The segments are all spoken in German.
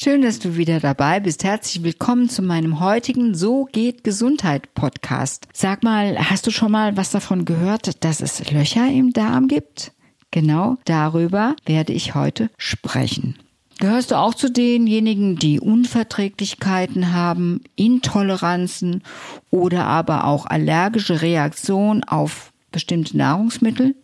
Schön, dass du wieder dabei bist. Herzlich willkommen zu meinem heutigen So geht Gesundheit Podcast. Sag mal, hast du schon mal was davon gehört, dass es Löcher im Darm gibt? Genau darüber werde ich heute sprechen. Gehörst du auch zu denjenigen, die Unverträglichkeiten haben, Intoleranzen oder aber auch allergische Reaktionen auf bestimmte Nahrungsmittel?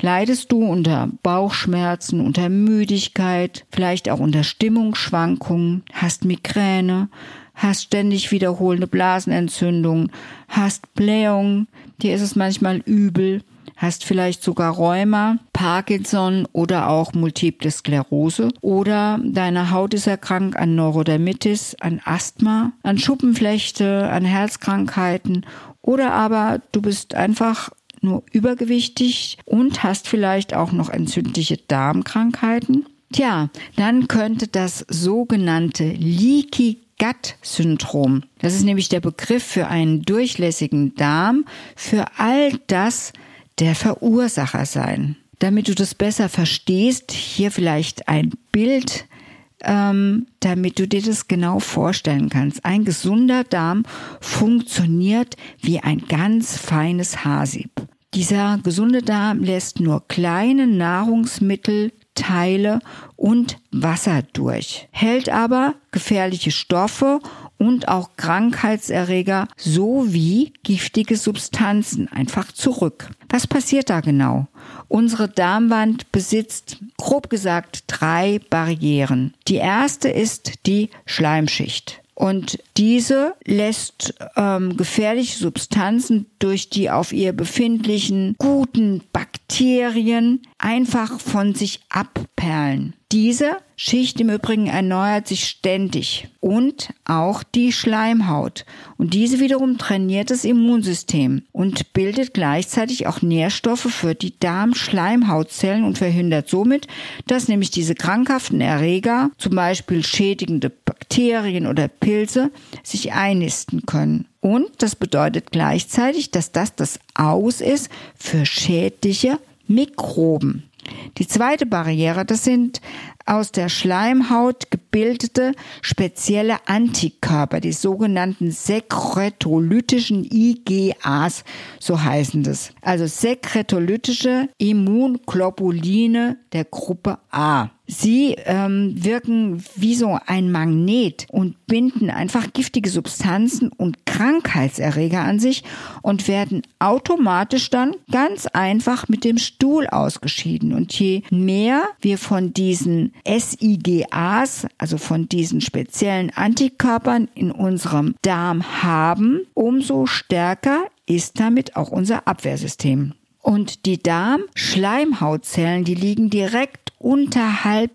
Leidest du unter Bauchschmerzen, unter Müdigkeit, vielleicht auch unter Stimmungsschwankungen, hast Migräne, hast ständig wiederholende Blasenentzündungen, hast Blähungen, dir ist es manchmal übel, hast vielleicht sogar Rheuma, Parkinson oder auch Multiple Sklerose? Oder deine Haut ist erkrankt an Neurodermitis, an Asthma, an Schuppenflechte, an Herzkrankheiten? Oder aber du bist einfach nur übergewichtig und hast vielleicht auch noch entzündliche Darmkrankheiten. Tja, dann könnte das sogenannte Leaky Gut-Syndrom, das ist nämlich der Begriff für einen durchlässigen Darm, für all das der Verursacher sein. Damit du das besser verstehst, hier vielleicht ein Bild, ähm, damit du dir das genau vorstellen kannst. Ein gesunder Darm funktioniert wie ein ganz feines Haarsieb. Dieser gesunde Darm lässt nur kleine Nahrungsmittel, Teile und Wasser durch, hält aber gefährliche Stoffe und auch Krankheitserreger sowie giftige Substanzen einfach zurück. Was passiert da genau? Unsere Darmwand besitzt, grob gesagt, drei Barrieren. Die erste ist die Schleimschicht. Und diese lässt ähm, gefährliche Substanzen durch die auf ihr befindlichen guten Bakterien einfach von sich abperlen. Diese Schicht im Übrigen erneuert sich ständig und auch die Schleimhaut. Und diese wiederum trainiert das Immunsystem und bildet gleichzeitig auch Nährstoffe für die Darmschleimhautzellen und verhindert somit, dass nämlich diese krankhaften Erreger, zum Beispiel schädigende Bakterien oder Pilze, sich einnisten können. Und das bedeutet gleichzeitig, dass das das Aus ist für schädliche Mikroben. Die zweite Barriere, das sind aus der Schleimhaut gebildete spezielle Antikörper, die sogenannten sekretolytischen IgAs, so heißen das. Also sekretolytische Immunglobuline der Gruppe A. Sie ähm, wirken wie so ein Magnet und binden einfach giftige Substanzen und Krankheitserreger an sich und werden automatisch dann ganz einfach mit dem Stuhl ausgeschieden. Und je mehr wir von diesen SIGAs, also von diesen speziellen Antikörpern in unserem Darm haben, umso stärker ist damit auch unser Abwehrsystem. Und die Darmschleimhautzellen, die liegen direkt unterhalb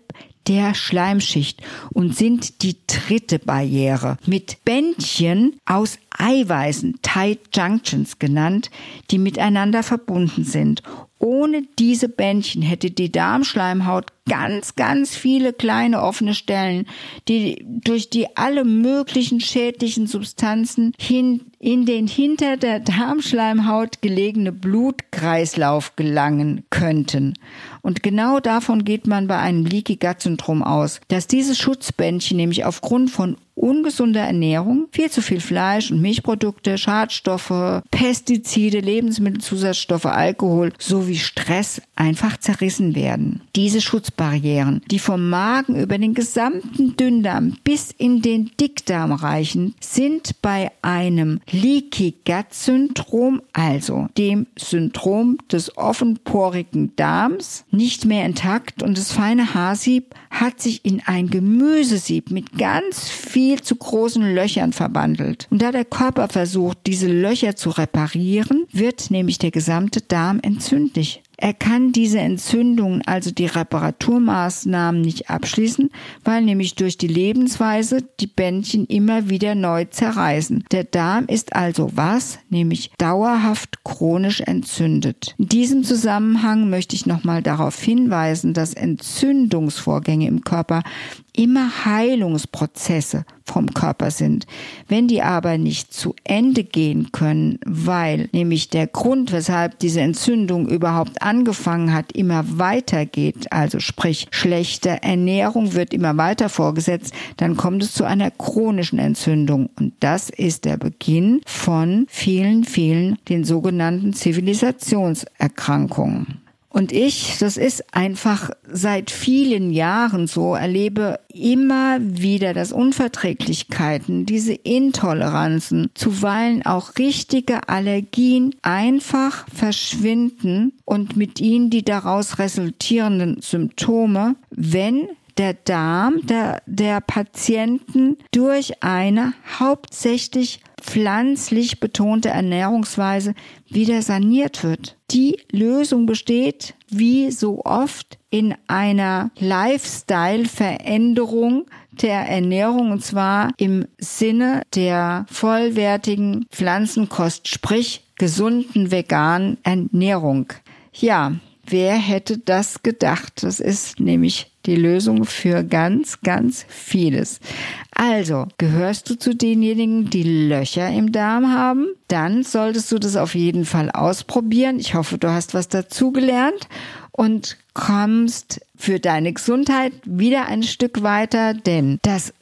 der Schleimschicht und sind die dritte Barriere. Mit Bändchen aus Eiweißen, Tight Junctions genannt, die miteinander verbunden sind. Ohne diese Bändchen hätte die Darmschleimhaut ganz, ganz viele kleine offene Stellen, die durch die alle möglichen schädlichen Substanzen hin in den hinter der Darmschleimhaut gelegene Blutkreislauf gelangen könnten. Und genau davon geht man bei einem Leaky Gut Syndrom aus, dass diese Schutzbändchen nämlich aufgrund von ungesunder Ernährung, viel zu viel Fleisch und Milchprodukte, Schadstoffe, Pestizide, Lebensmittelzusatzstoffe, Alkohol sowie Stress einfach zerrissen werden. Diese Schutzbarrieren, die vom Magen über den gesamten Dünndarm bis in den Dickdarm reichen, sind bei einem Leaky Gut Syndrom, also dem Syndrom des offenporigen Darms, nicht mehr intakt und das feine Haarsieb hat sich in ein Gemüsesieb mit ganz viel zu großen Löchern verwandelt. Und da der Körper versucht, diese Löcher zu reparieren, wird nämlich der gesamte Darm entzündlich. Er kann diese Entzündungen, also die Reparaturmaßnahmen nicht abschließen, weil nämlich durch die Lebensweise die Bändchen immer wieder neu zerreißen. Der Darm ist also was? Nämlich dauerhaft chronisch entzündet. In diesem Zusammenhang möchte ich nochmal darauf hinweisen, dass Entzündungsvorgänge im Körper immer Heilungsprozesse vom Körper sind. Wenn die aber nicht zu Ende gehen können, weil nämlich der Grund, weshalb diese Entzündung überhaupt angefangen hat, immer weitergeht, also sprich schlechte Ernährung wird immer weiter vorgesetzt, dann kommt es zu einer chronischen Entzündung. Und das ist der Beginn von vielen, vielen den sogenannten Zivilisationserkrankungen. Und ich, das ist einfach seit vielen Jahren so, erlebe immer wieder, dass Unverträglichkeiten, diese Intoleranzen, zuweilen auch richtige Allergien einfach verschwinden und mit ihnen die daraus resultierenden Symptome, wenn der Darm der, der Patienten durch eine hauptsächlich pflanzlich betonte Ernährungsweise wieder saniert wird. Die Lösung besteht, wie so oft, in einer Lifestyle-Veränderung der Ernährung und zwar im Sinne der vollwertigen Pflanzenkost, sprich gesunden veganen Ernährung. Ja, wer hätte das gedacht? Das ist nämlich die Lösung für ganz, ganz vieles. Also, gehörst du zu denjenigen, die Löcher im Darm haben? Dann solltest du das auf jeden Fall ausprobieren. Ich hoffe, du hast was dazugelernt und kommst für deine Gesundheit wieder ein Stück weiter, denn dass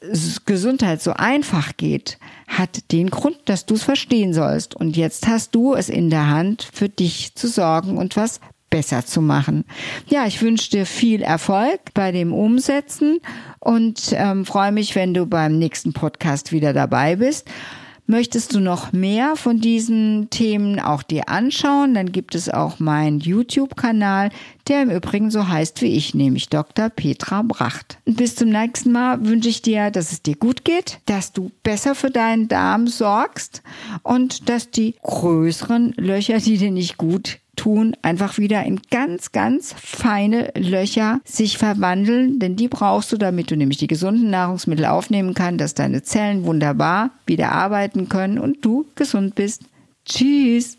Gesundheit so einfach geht, hat den Grund, dass du es verstehen sollst. Und jetzt hast du es in der Hand, für dich zu sorgen und was besser zu machen. Ja, ich wünsche dir viel Erfolg bei dem Umsetzen und ähm, freue mich, wenn du beim nächsten Podcast wieder dabei bist. Möchtest du noch mehr von diesen Themen auch dir anschauen, dann gibt es auch meinen YouTube-Kanal, der im Übrigen so heißt wie ich, nämlich Dr. Petra Bracht. Bis zum nächsten Mal wünsche ich dir, dass es dir gut geht, dass du besser für deinen Darm sorgst und dass die größeren Löcher, die dir nicht gut tun, einfach wieder in ganz, ganz feine Löcher sich verwandeln, denn die brauchst du, damit du nämlich die gesunden Nahrungsmittel aufnehmen kannst, dass deine Zellen wunderbar wieder arbeiten können und du gesund bist. Tschüss!